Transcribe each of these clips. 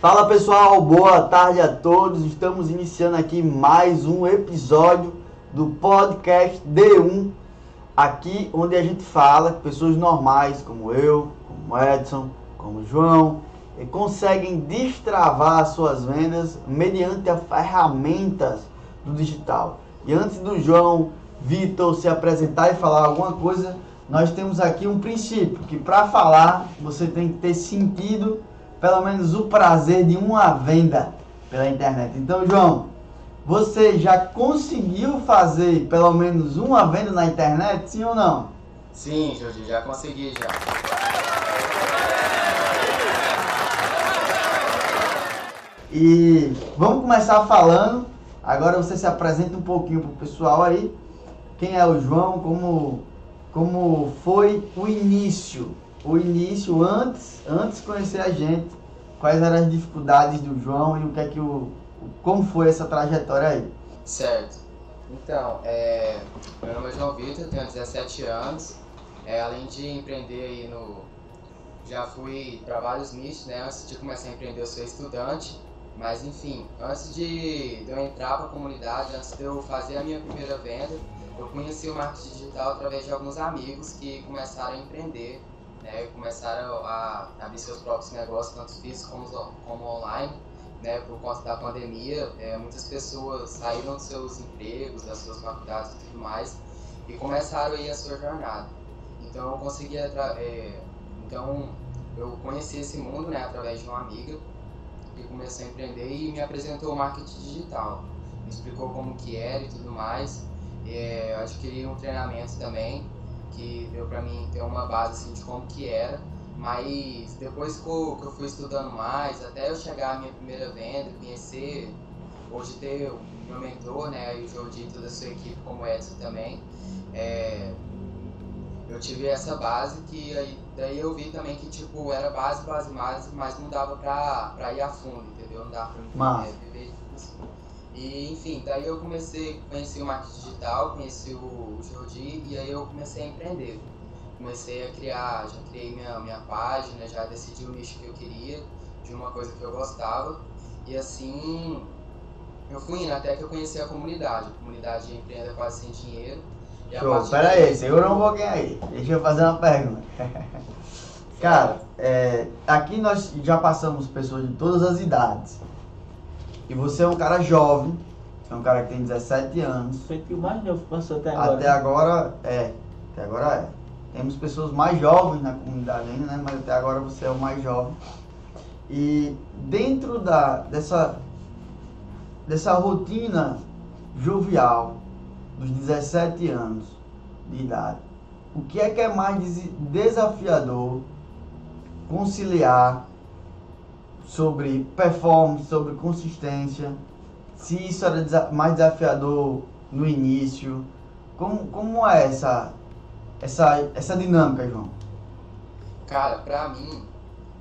Fala pessoal, boa tarde a todos. Estamos iniciando aqui mais um episódio do podcast D1, aqui onde a gente fala que pessoas normais como eu, como Edson, como João, conseguem destravar suas vendas mediante as ferramentas do digital. E antes do João Vitor se apresentar e falar alguma coisa, nós temos aqui um princípio que para falar você tem que ter sentido pelo menos o prazer de uma venda pela internet. Então, João, você já conseguiu fazer pelo menos uma venda na internet, sim ou não? Sim, Jorge, já consegui já. E vamos começar falando. Agora você se apresenta um pouquinho pro pessoal aí. Quem é o João? Como como foi o início? O início antes, antes de conhecer a gente, quais eram as dificuldades do João e o que é que o como foi essa trajetória aí? Certo. Então, é, meu nome é João Vitor, tenho 17 anos. É, além de empreender aí no. Já fui para vários nichos, né? Antes de começar a empreender, eu sou estudante. Mas enfim, antes de, de eu entrar para a comunidade, antes de eu fazer a minha primeira venda, eu conheci o marketing digital através de alguns amigos que começaram a empreender, né? Começaram a abrir seus próprios negócios, tanto físicos como, como online. Né, por conta da pandemia, é, muitas pessoas saíram dos seus empregos, das suas faculdades e tudo mais, e começaram aí a sua jornada. Então eu consegui, é, então eu conheci esse mundo, né, através de uma amiga, que começou a empreender e me apresentou o marketing digital. Me explicou como que era e tudo mais. É, eu adquiri um treinamento também que deu para mim ter uma base assim, de como que era. Mas depois que eu, que eu, fui estudando mais, até eu chegar à minha primeira venda, conhecer, hoje ter o meu mentor, né, o Jordi e toda a sua equipe como Edson também, é, eu tive essa base que aí, daí eu vi também que tipo era base, base, base, mas não dava pra, pra ir a fundo, entendeu? Não dava pra mim é, viver assim. E enfim, daí eu comecei, conheci o marketing digital, conheci o Jordi e aí eu comecei a empreender. Comecei a criar, já criei minha, minha página, já decidi o nicho que eu queria, de uma coisa que eu gostava. E assim eu fui indo até que eu conheci a comunidade, a comunidade de empreenda quase sem dinheiro Show, pera aí, segura um pouquinho aí. Deixa eu fazer uma pergunta. Cara, é, aqui nós já passamos pessoas de todas as idades. E você é um cara jovem, é um cara que tem 17 anos. Foi que o mais novo passou até agora. Até né? agora é. Até agora é. Temos pessoas mais jovens na comunidade ainda, né? Mas até agora você é o mais jovem. E dentro da, dessa, dessa rotina jovial, dos 17 anos de idade, o que é que é mais desafiador conciliar sobre performance, sobre consistência, se isso era mais desafiador no início, como, como é essa, essa, essa dinâmica, João? Cara, pra mim,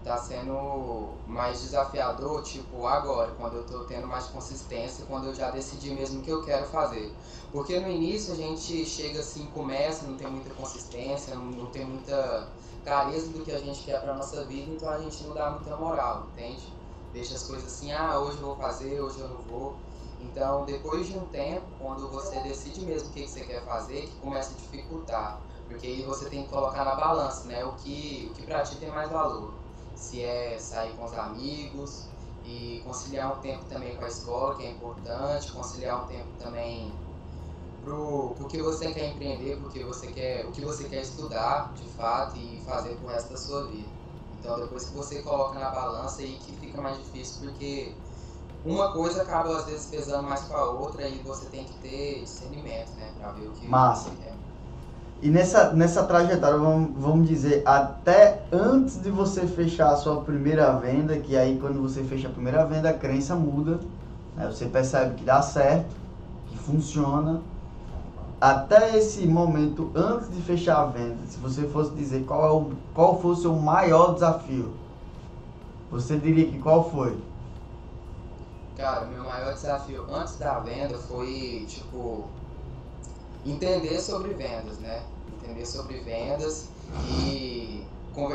tá sendo mais desafiador, tipo, agora, quando eu tô tendo mais consistência, quando eu já decidi mesmo o que eu quero fazer. Porque no início a gente chega assim, começa, não tem muita consistência, não, não tem muita clareza do que a gente quer pra nossa vida, então a gente não dá muita moral, entende? Deixa as coisas assim, ah, hoje eu vou fazer, hoje eu não vou. Então, depois de um tempo, quando você decide mesmo o que, você quer fazer, que começa a dificultar. Porque aí você tem que colocar na balança, né? O que, o que pra ti tem mais valor se é sair com os amigos e conciliar um tempo também com a escola, que é importante, conciliar um tempo também pro, pro que você quer empreender, porque você quer, o que você quer estudar de fato e fazer pro resto da sua vida. Então depois que você coloca na balança aí que fica mais difícil, porque uma coisa acaba às vezes pesando mais com a outra e você tem que ter discernimento, né, para ver o que Massa. você quer. E nessa, nessa trajetória, vamos, vamos dizer, até antes de você fechar a sua primeira venda, que aí quando você fecha a primeira venda, a crença muda, né? você percebe que dá certo, que funciona. Até esse momento, antes de fechar a venda, se você fosse dizer qual, é o, qual foi o seu maior desafio, você diria que qual foi? Cara, meu maior desafio antes da venda foi, tipo, entender sobre vendas, né? Entender sobre vendas e,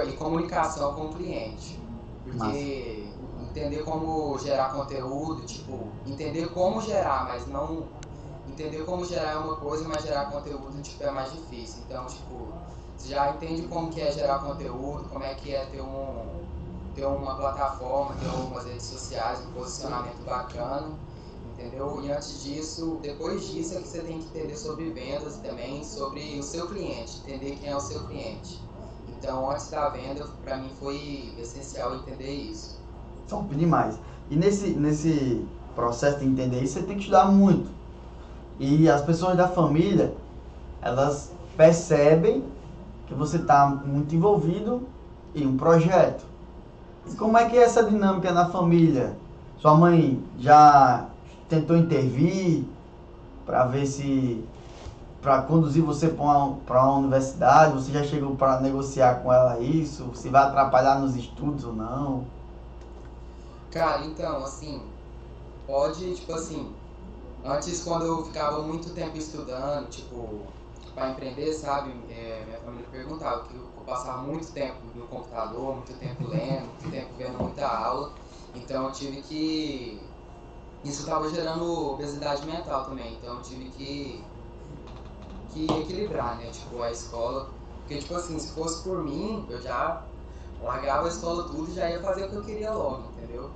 e comunicação com o cliente. Porque entender como gerar conteúdo, tipo, entender como gerar, mas não entender como gerar é uma coisa, mas gerar conteúdo tipo, é mais difícil. Então, tipo, você já entende como que é gerar conteúdo, como é que é ter um ter uma plataforma, ter algumas redes sociais, um posicionamento bacana, entendeu? E antes disso, depois disso é que você tem que entender sobre vendas também, sobre o seu cliente, entender quem é o seu cliente. Então, antes da venda, para mim foi essencial entender isso. Top demais. E nesse, nesse processo de entender isso, você tem que estudar muito. E as pessoas da família, elas percebem que você está muito envolvido em um projeto. E como é que é essa dinâmica na família? Sua mãe já tentou intervir para ver se para conduzir você para uma, uma universidade, você já chegou para negociar com ela isso, se vai atrapalhar nos estudos ou não? Cara, então, assim, pode, tipo assim, antes quando eu ficava muito tempo estudando, tipo, para empreender, sabe, é, minha família perguntava que eu, passava muito tempo no computador, muito tempo lendo, muito tempo vendo muita aula, então eu tive que isso estava gerando obesidade mental também, então eu tive que, que equilibrar, né, tipo, a escola. Porque, tipo assim, se fosse por mim, eu já largava a escola tudo e já ia fazer o que eu queria logo, entendeu?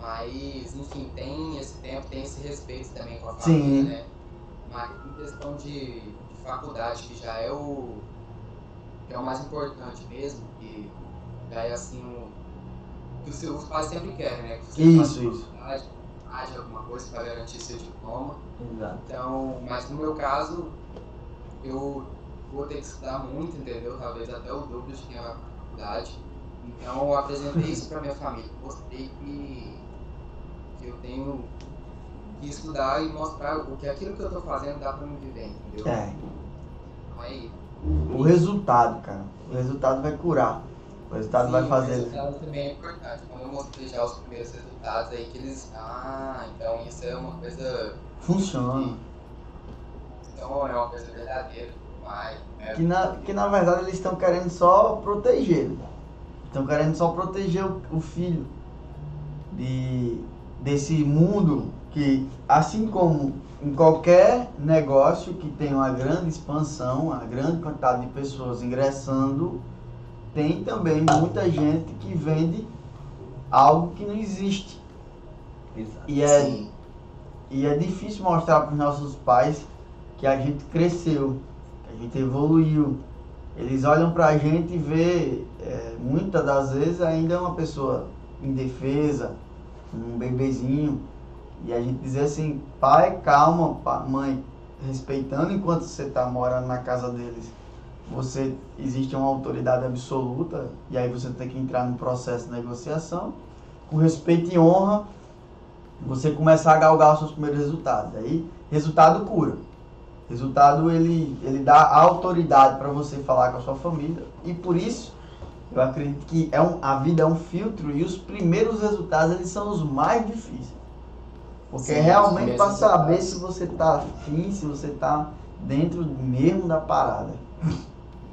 Mas, enfim, tem esse tempo, tem esse respeito também com a família, Sim. né? Mas em questão de, de, faculdade, que já é o que é o mais importante mesmo, que já é assim o que os, pais sempre querem, né? Que você isso, isso haja alguma coisa para garantir seu diploma. Exato. Então, mas no meu caso, eu vou ter que estudar muito, entendeu? Talvez até o dobro de quem para a faculdade. Então, eu apresentei isso para minha família. Mostrei que eu tenho que estudar e mostrar o que aquilo que eu estou fazendo dá para me viver, entendeu? É. Então, aí. O resultado, cara. O resultado vai curar. O resultado Sim, vai fazer. O resultado também é importante. Quando eu mostrei já os primeiros resultados aí, que eles. Ah, então isso é uma coisa. Funciona. Então é uma coisa verdadeira. Mas, é... que, na, que na verdade eles estão querendo só proteger. Estão querendo só proteger o, o filho de, desse mundo que, assim como em qualquer negócio que tem uma grande expansão, uma grande quantidade de pessoas ingressando, tem também muita gente que vende algo que não existe. Exato. E é, e é difícil mostrar para os nossos pais que a gente cresceu, que a gente evoluiu. Eles olham para a gente e vê, é, muitas das vezes, ainda uma pessoa indefesa, um bebezinho. E a gente diz assim, pai, calma, pai, mãe, respeitando enquanto você está morando na casa deles você existe uma autoridade absoluta e aí você tem que entrar no processo de negociação. Com respeito e honra você começar a galgar os seus primeiros resultados. Aí resultado cura. Resultado ele ele dá autoridade para você falar com a sua família. E por isso eu acredito que é um, a vida é um filtro e os primeiros resultados eles são os mais difíceis porque Sim, realmente para saber se você está afim se você está dentro mesmo da parada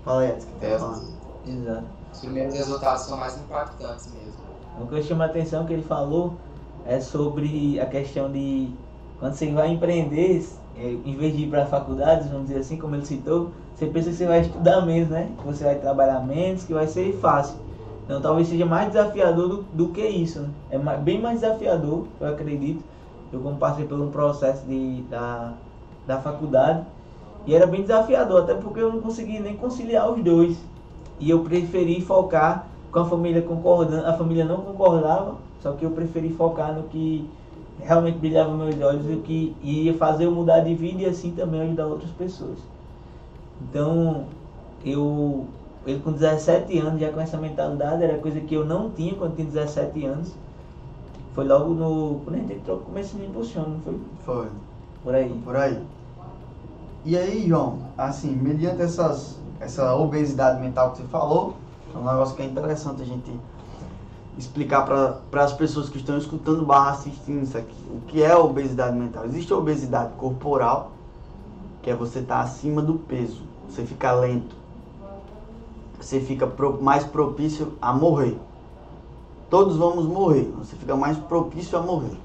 Fala aí, que tá falando. Exato. Os primeiros resultados são mais impactantes mesmo. O que eu chamo a atenção que ele falou é sobre a questão de quando você vai empreender, é, em vez de ir para a faculdade, vamos dizer assim, como ele citou, você pensa que você vai estudar menos, né? Que você vai trabalhar menos, que vai ser fácil. Então talvez seja mais desafiador do, do que isso, né? É mais, bem mais desafiador, eu acredito. Eu como passei por um processo de, da, da faculdade, e era bem desafiador, até porque eu não conseguia nem conciliar os dois. E eu preferi focar com a família concordando, a família não concordava, só que eu preferi focar no que realmente brilhava meus olhos e o que ia fazer eu mudar de vida e assim também ajudar outras pessoas. Então, eu ele com 17 anos já com essa mentalidade, era coisa que eu não tinha quando tinha 17 anos. Foi logo no. Quando a gente entrou, começou a me impulsionar, não foi? Foi. Por aí. Por aí. E aí, João, assim, mediante essas, essa obesidade mental que você falou, é um negócio que é interessante a gente explicar para as pessoas que estão escutando barra assistindo isso aqui. O que é obesidade mental? Existe a obesidade corporal, que é você estar tá acima do peso, você fica lento, você fica mais propício a morrer. todos vamos morrer. Você fica mais propício a morrer.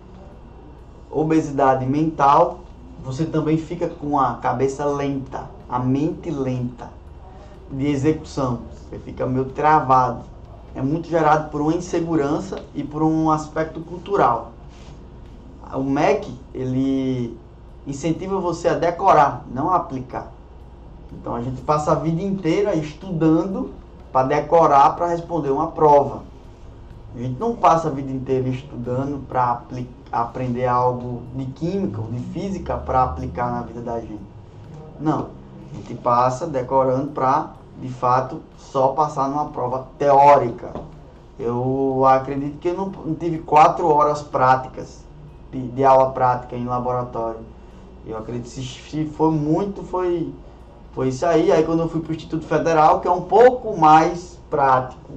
Obesidade mental, você também fica com a cabeça lenta, a mente lenta de execução. Você fica meio travado. É muito gerado por uma insegurança e por um aspecto cultural. O MEC, ele incentiva você a decorar, não a aplicar. Então a gente passa a vida inteira estudando para decorar para responder uma prova. A gente não passa a vida inteira estudando para aprender algo de química ou de física para aplicar na vida da gente. Não. A gente passa decorando para, de fato, só passar numa prova teórica. Eu acredito que eu não, tive quatro horas práticas de, de, aula prática em laboratório. Eu acredito que se foi muito, foi, foi isso aí. Aí quando eu fui para o Instituto Federal, que é um pouco mais prático.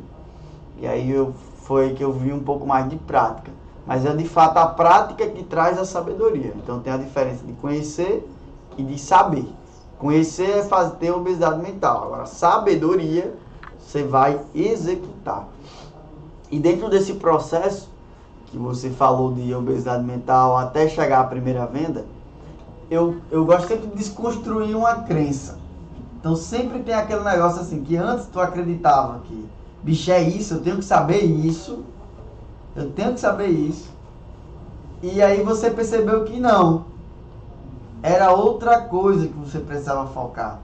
E aí eu foi que eu vi um pouco mais de prática. Mas é de fato a prática que traz a sabedoria. Então tem a diferença de conhecer e de saber. Conhecer é fazer, ter obesidade mental. Agora, sabedoria, você vai executar. E dentro desse processo que você falou de obesidade mental até chegar à primeira venda, eu, eu gosto sempre de desconstruir uma crença. Então sempre tem aquele negócio assim, que antes tu acreditava que bicho, é isso, eu tenho que saber isso. Eu tenho que saber isso. E aí você percebeu que não. Era outra coisa que você precisava focar.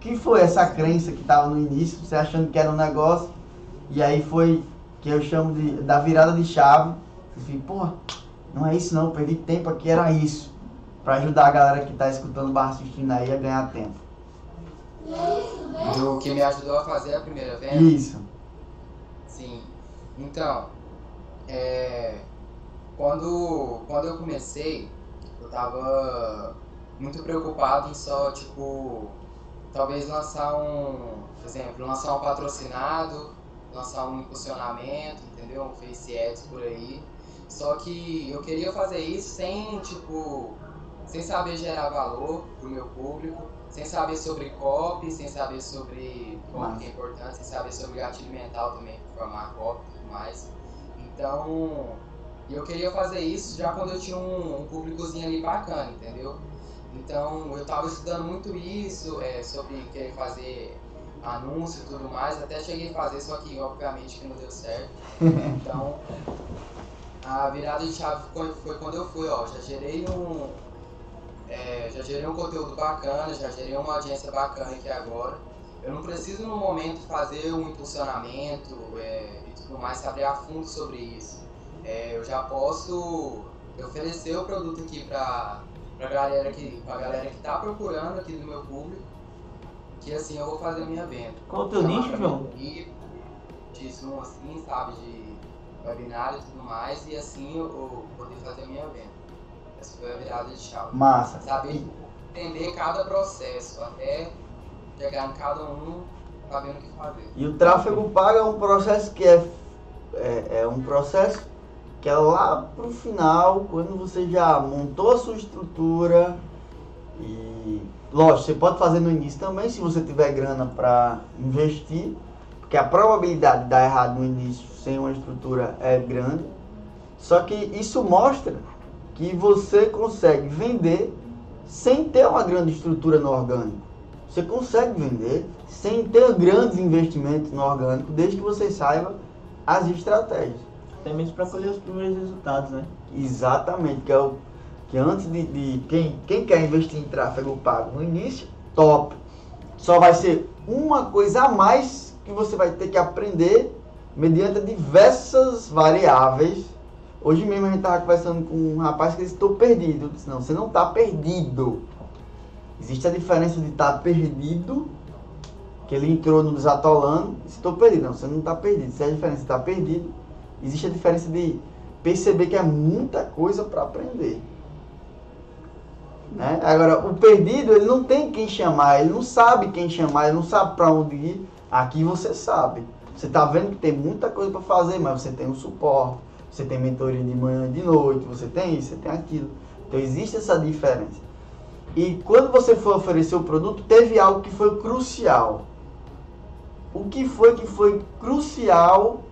Que foi essa crença que estava no início, você achando que era um negócio, e aí foi que eu chamo de da virada de chave. Você fica, porra, não é isso não, perdi tempo aqui, era isso. Para ajudar a galera que está escutando o bar assistindo aí a ganhar tempo. Do que me ajudou a fazer a primeira venda? Isso. Sim. Então, é, quando, quando eu comecei, eu tava muito preocupado em só, tipo, talvez lançar um, por exemplo, lançar um patrocinado, lançar um impulsionamento, entendeu? Um face ads por aí. Só que eu queria fazer isso sem, tipo, sem saber gerar valor pro meu público, sem saber sobre copy, sem saber sobre como que é importante, sem saber sobre gatilho mental também, formar copy e tudo mais. Então, eu queria fazer isso já quando eu tinha um, um públicozinho ali bacana, entendeu? Então, eu estava estudando muito isso, é, sobre querer fazer anúncio e tudo mais, até cheguei a fazer, só que obviamente que não deu certo. Então, a virada de chave foi, foi quando eu fui, ó, já gerei um, é, já gerei um conteúdo bacana, já gerei uma audiência bacana aqui agora. Eu não preciso no momento fazer um impulsionamento é, e tudo mais, saber a fundo sobre isso. É, eu já posso oferecer o produto aqui para a galera que pra galera que está procurando aqui do meu público, que assim eu vou fazer a minha venda. Qual o teu nicho, João? De Zoom assim, sabe, de webinar e tudo mais, e assim eu, eu poder fazer a minha venda. Essa foi a virada de chave. Massa. Saber entender cada processo, até chegar em cada um sabendo o que fazer. E o tráfego pago é um processo que é, é, é um processo que é lá pro final, quando você já montou a sua estrutura e lógico, você pode fazer no início também, se você tiver grana para investir, porque a probabilidade de dar errado no início sem uma estrutura é grande. Só que isso mostra que você consegue vender sem ter uma grande estrutura no orgânico. Você consegue vender sem ter grandes investimentos no orgânico, desde que você saiba as estratégias. Até mesmo para colher os primeiros resultados, né? Exatamente, que é o que antes de, de quem, quem quer investir em tráfego pago no início, top. Só vai ser uma coisa a mais que você vai ter que aprender mediante diversas variáveis Hoje mesmo a gente estava conversando com um rapaz que disse, estou perdido. Eu disse, não, você não está perdido. Existe a diferença de estar tá perdido, que ele entrou no desatolando, e estou perdido. Não, você não está perdido. Se é a diferença de estar tá perdido, existe a diferença de perceber que é muita coisa para aprender. Né? Agora, o perdido, ele não tem quem chamar, ele não sabe quem chamar, ele não sabe para onde ir. Aqui você sabe. Você está vendo que tem muita coisa para fazer, mas você tem o suporte você tem mentoria de manhã e de noite, você tem isso, você tem aquilo. Então existe essa diferença. E quando você for oferecer o produto, teve algo que foi crucial. O que foi que foi crucial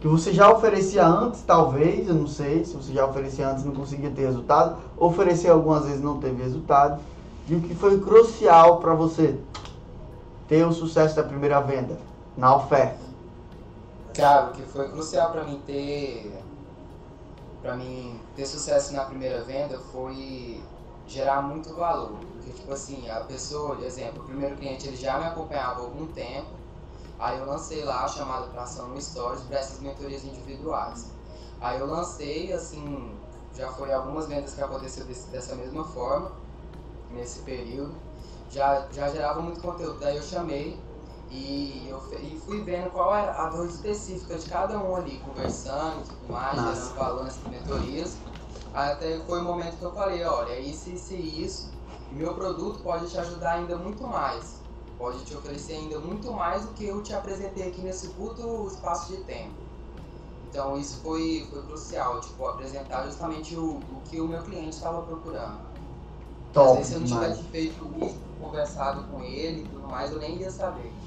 que você já oferecia antes, talvez, eu não sei, se você já oferecia antes não conseguia ter resultado, oferecer algumas vezes não teve resultado, e o que foi crucial para você ter o sucesso da primeira venda, na oferta. Cara, o que foi crucial para mim ter para mim ter sucesso na primeira venda foi gerar muito valor. Porque, tipo assim, a pessoa, por exemplo, o primeiro cliente ele já me acompanhava há algum tempo, aí eu lancei lá a chamada para ação no Stories para essas mentorias individuais. Aí eu lancei, assim, já foi algumas vendas que aconteceu desse, dessa mesma forma, nesse período. Já, já gerava muito conteúdo, daí eu chamei e, eu, e fui vendo qual era a dor específica de cada um ali, conversando e tudo mais, Nossa. balanço de mentorias. Até foi o momento que eu falei, olha, isso, isso e isso, e meu produto pode te ajudar ainda muito mais. Pode te oferecer ainda muito mais do que eu te apresentei aqui nesse curto espaço de tempo. Então isso foi, foi crucial, tipo, apresentar justamente o, o que o meu cliente estava procurando. Às Top vezes se eu não tivesse feito isso, conversado com ele e tudo mais, eu nem ia saber.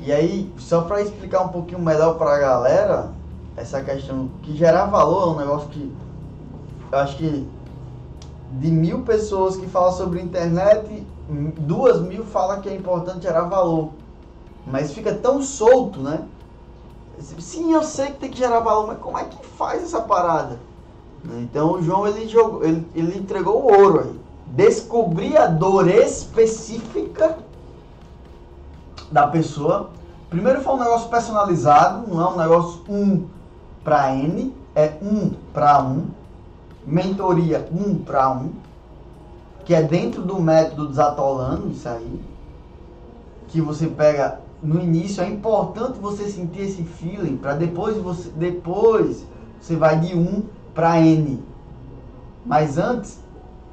E aí, só para explicar um pouquinho melhor para a galera, essa questão que gerar valor é um negócio que eu acho que de mil pessoas que falam sobre internet, duas mil falam que é importante gerar valor. Mas fica tão solto, né? Sim, eu sei que tem que gerar valor, mas como é que faz essa parada? Então o João ele jogou, ele, ele entregou o ouro aí. Descobrir a dor específica da pessoa. Primeiro foi um negócio personalizado, não é um negócio um para N, é um para um. Mentoria um para um, que é dentro do método desatolando isso aí. Que você pega no início, é importante você sentir esse feeling para depois você depois você vai de um para N. Mas antes,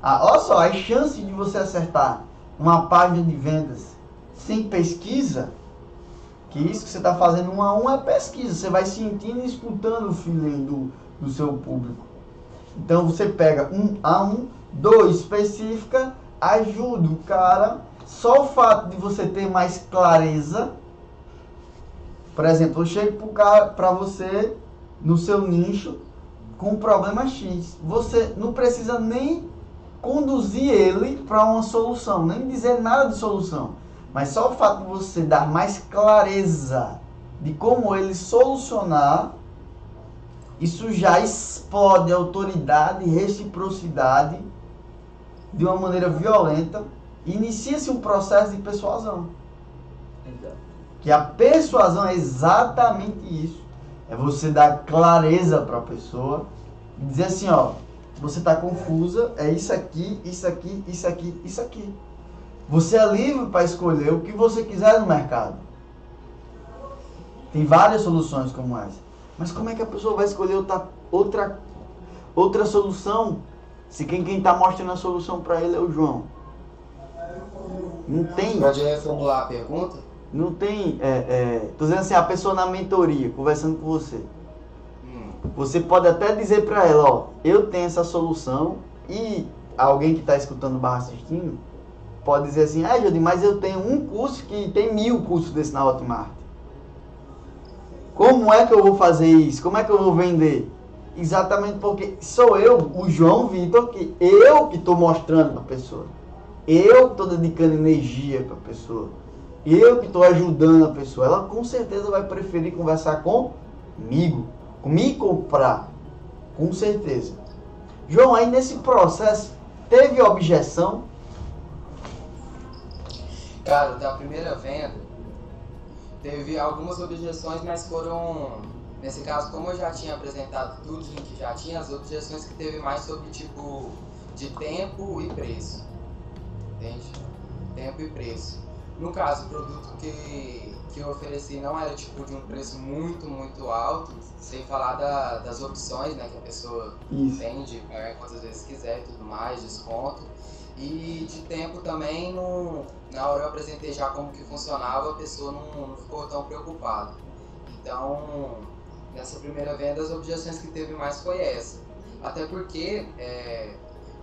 ah, olha só, as chances de você acertar uma página de vendas sem pesquisa, que isso que você está fazendo um a um é pesquisa, você vai sentindo e escutando o feeling do, do seu público. Então você pega um a um, dois específica, ajuda o cara. Só o fato de você ter mais clareza. Por exemplo, eu chego para você no seu nicho com um problema X. Você não precisa nem conduzir ele para uma solução, nem dizer nada de solução. Mas só o fato de você dar mais clareza de como ele solucionar, isso já explode autoridade e reciprocidade de uma maneira violenta. Inicia-se um processo de persuasão. Exato. Que a persuasão é exatamente isso. É você dar clareza para a pessoa e dizer assim, ó, você está confusa, é isso aqui, isso aqui, isso aqui, isso aqui. Você é livre para escolher o que você quiser no mercado. Tem várias soluções como essa. Mas como é que a pessoa vai escolher outra, outra, outra solução se quem quem está mostrando a solução para ele é o João? Não tem. Pode reformular a pergunta? Não tem. É, é, tô dizendo assim, a pessoa na mentoria, conversando com você. Hum. Você pode até dizer para ela, ó, eu tenho essa solução e alguém que está escutando barra assistindo pode dizer assim, ah, Jodi, mas eu tenho um curso que tem mil cursos desse na Hotmart. Como é que eu vou fazer isso? Como é que eu vou vender? Exatamente porque sou eu, o João Vitor, que eu que estou mostrando para a pessoa. Eu que estou dedicando energia para a pessoa. Eu que estou ajudando a pessoa. Ela com certeza vai preferir conversar comigo. Me comprar. Com certeza. João, aí nesse processo, teve objeção? Cara, da primeira venda, teve algumas objeções, mas foram. Nesse caso, como eu já tinha apresentado tudo que já tinha, as objeções que teve mais sobre tipo de tempo e preço. Entende? Tempo e preço. No caso, o produto que, que eu ofereci não era tipo de um preço muito, muito alto, sem falar da- das opções né, que a pessoa Isso. tem de pagar quantas vezes quiser e tudo mais, desconto. E de tempo também, não, na hora eu apresentei já como que funcionava, a pessoa não, não ficou tão preocupada. Então, nessa primeira venda, as objeções que teve mais foi essa. Até porque é,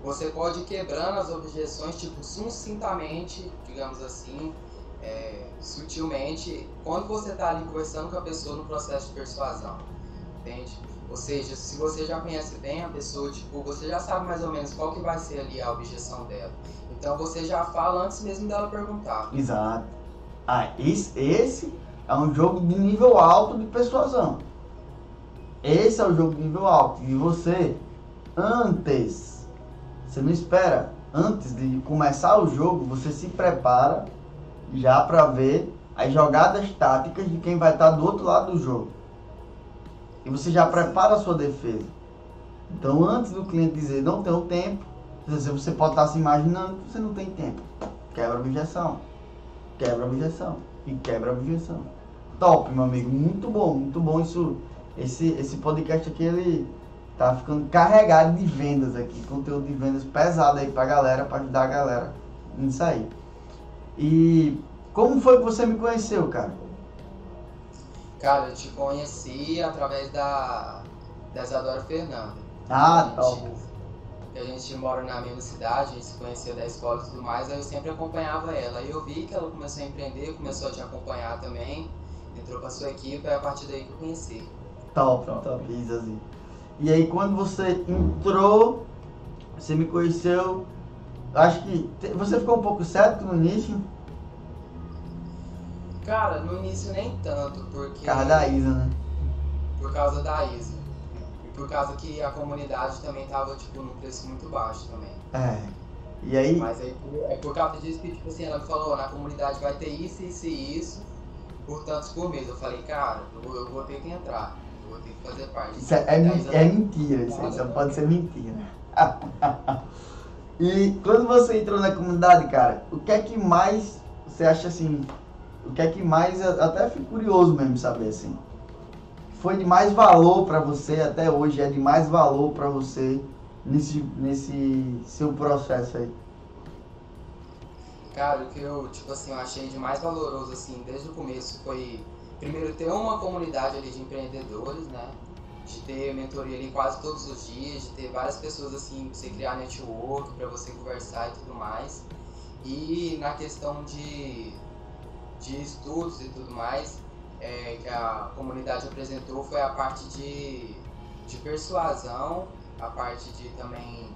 você pode ir quebrando as objeções, tipo, sucintamente, digamos assim, é, sutilmente, quando você está ali conversando com a pessoa no processo de persuasão. entende? Ou seja, se você já conhece bem a pessoa, tipo, você já sabe mais ou menos qual que vai ser ali a objeção dela. Então você já fala antes mesmo dela perguntar. Exato. Ah, esse, esse é um jogo de nível alto de persuasão. Esse é o jogo de nível alto. E você, antes, você não espera, antes de começar o jogo, você se prepara já para ver as jogadas táticas de quem vai estar do outro lado do jogo. E você já prepara a sua defesa. Então, antes do cliente dizer não tenho tempo, você pode estar se imaginando que você não tem tempo. Quebra a objeção. Quebra a objeção. E quebra a objeção. Top, meu amigo. Muito bom, muito bom isso. Esse, esse podcast aqui, ele tá ficando carregado de vendas aqui. Conteúdo de vendas pesado aí pra galera, pra ajudar a galera nisso aí. E como foi que você me conheceu, cara? Cara, eu te conheci através da, da Isadora Fernanda. Ah, top. Que a gente mora na mesma cidade, a gente se conhecia da escola e tudo mais, aí eu sempre acompanhava ela. Aí eu vi que ela começou a empreender, começou a te acompanhar também, entrou pra sua equipe, é a partir daí que eu conheci. Top, top, top. Isazinho. E aí quando você entrou, você me conheceu, acho que você ficou um pouco cético no início? Cara, no início nem tanto, porque. Por causa da Isa, né? Por causa da Isa. E por causa que a comunidade também tava, tipo, num preço muito baixo também. É. E aí? Mas aí, é por causa disso que, tipo assim, ela me falou, na comunidade vai ter isso, isso e isso, por tantos por mês. Eu falei, cara, eu vou, eu vou ter que entrar, eu vou ter que fazer parte. Isso é, é, é mentira, isso, isso pode ser mentira. e quando você entrou na comunidade, cara, o que é que mais você acha assim, o que é que mais, até fico curioso mesmo saber assim, foi de mais valor para você até hoje, é de mais valor para você nesse, nesse seu processo aí? Cara, o que eu, tipo assim, eu achei de mais valoroso, assim, desde o começo foi, primeiro, ter uma comunidade ali de empreendedores, né? De ter mentoria ali quase todos os dias, de ter várias pessoas, assim, pra você criar network, para você conversar e tudo mais. E na questão de de estudos e tudo mais é, que a comunidade apresentou foi a parte de, de persuasão, a parte de também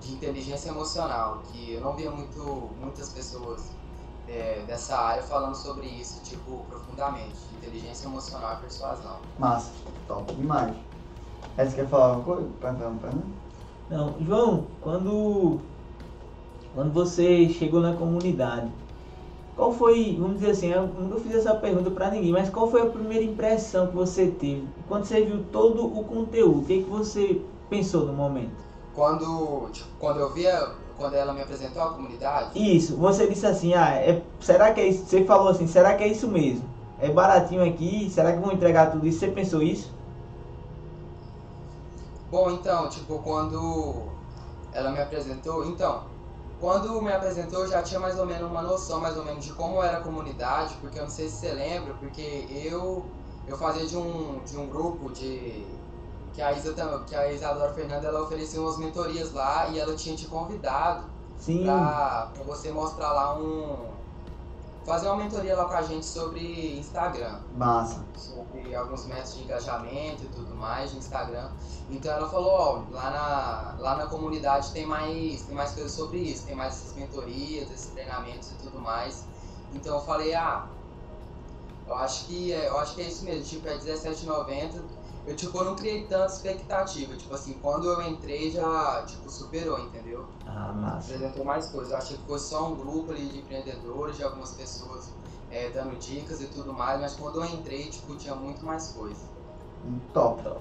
de inteligência emocional, que eu não via muito, muitas pessoas é, dessa área falando sobre isso, tipo, profundamente, inteligência emocional e persuasão. Massa, top demais. Você quer falar alguma coisa? Não, João, quando, quando você chegou na comunidade, qual foi, vamos dizer assim, eu nunca fiz essa pergunta para ninguém, mas qual foi a primeira impressão que você teve quando você viu todo o conteúdo? O que, que você pensou no momento? Quando, tipo, quando eu via, quando ela me apresentou a comunidade? Isso, você disse assim, ah, é, será que é isso? Você falou assim, será que é isso mesmo? É baratinho aqui, será que vão entregar tudo isso? Você pensou isso? Bom, então, tipo, quando ela me apresentou, então, quando me apresentou, eu já tinha mais ou menos uma noção mais ou menos de como era a comunidade, porque eu não sei se você lembra, porque eu eu fazia de um, de um grupo de que a Isa que a Isadora Fernanda ela oferecia umas mentorias lá e ela tinha te convidado para você mostrar lá um fazer uma mentoria lá com a gente sobre Instagram. Massa. Sobre alguns métodos de engajamento e tudo mais de Instagram. Então ela falou, ó, lá na, lá na comunidade tem mais, tem mais coisas sobre isso, tem mais essas mentorias, esses treinamentos e tudo mais. Então eu falei, ah, eu acho que é, eu acho que é isso mesmo, tipo, é R$17,90. Eu tipo, eu não criei tanta expectativa. Tipo assim, quando eu entrei já, tipo, superou, entendeu? Ah, massa. Apresentou mais coisas. Eu achei que fosse só um grupo ali de empreendedores, de algumas pessoas é, dando dicas e tudo mais, mas quando eu entrei, tipo, tinha muito mais coisa. Top. Top.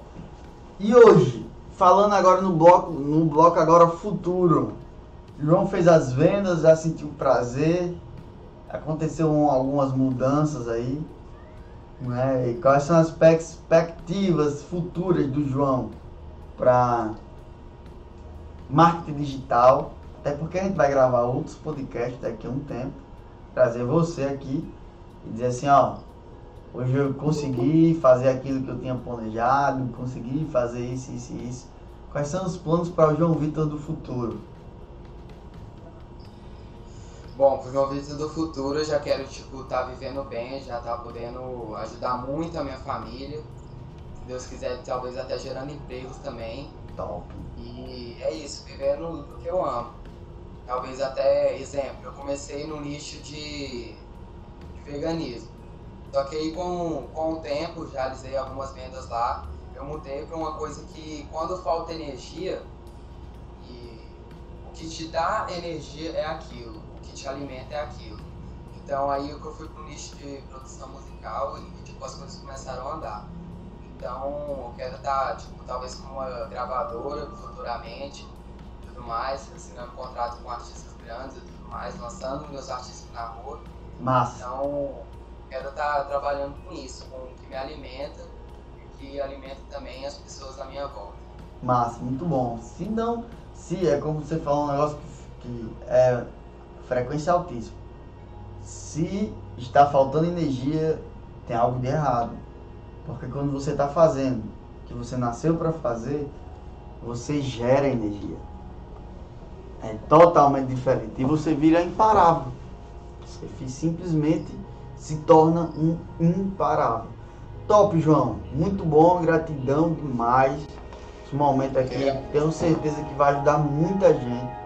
E hoje, falando agora no bloco, no bloco agora futuro. João fez as vendas, já sentiu prazer. Aconteceu algumas mudanças aí. Né? E quais são as perspectivas futuras do João para marketing digital? Até porque a gente vai gravar outros podcasts daqui a um tempo. Trazer você aqui e dizer assim, ó, Hoje eu consegui fazer aquilo que eu tinha planejado, consegui fazer isso, isso e isso. Quais são os planos para o João Vitor do futuro? Bom, para o João Vitor do futuro eu já quero, tipo, estar tá vivendo bem, já estar tá podendo ajudar muito a minha família, Deus quiser, talvez até gerando empregos também. Top. E é isso, vivendo do que eu amo. Talvez até, exemplo, eu comecei no nicho de, de veganismo. Só que aí com, com o tempo, já realizei algumas vendas lá, eu mudei para uma coisa que quando falta energia, e o que te dá energia é aquilo, o que te alimenta é aquilo. Então aí eu fui pro nicho de produção musical e tipo, as coisas começaram a andar. Então eu quero estar, tipo, talvez com uma gravadora futuramente, tudo mais, assinando contrato com artistas grandes e tudo mais, lançando meus artistas na rua. Massa. Então quero estar trabalhando com isso, com o que me alimenta e que alimenta também as pessoas à minha volta. Massa, muito bom. Se não, se é como você falou, um negócio que, que é frequência altíssima. Se está faltando energia, tem algo de errado. Porque quando você está fazendo o que você nasceu para fazer, você gera energia. É totalmente diferente. E você vira imparável. Você simplesmente se torna um imparável. Top, João. Muito bom, gratidão demais. Esse momento aqui, É. tenho certeza que vai ajudar muita gente.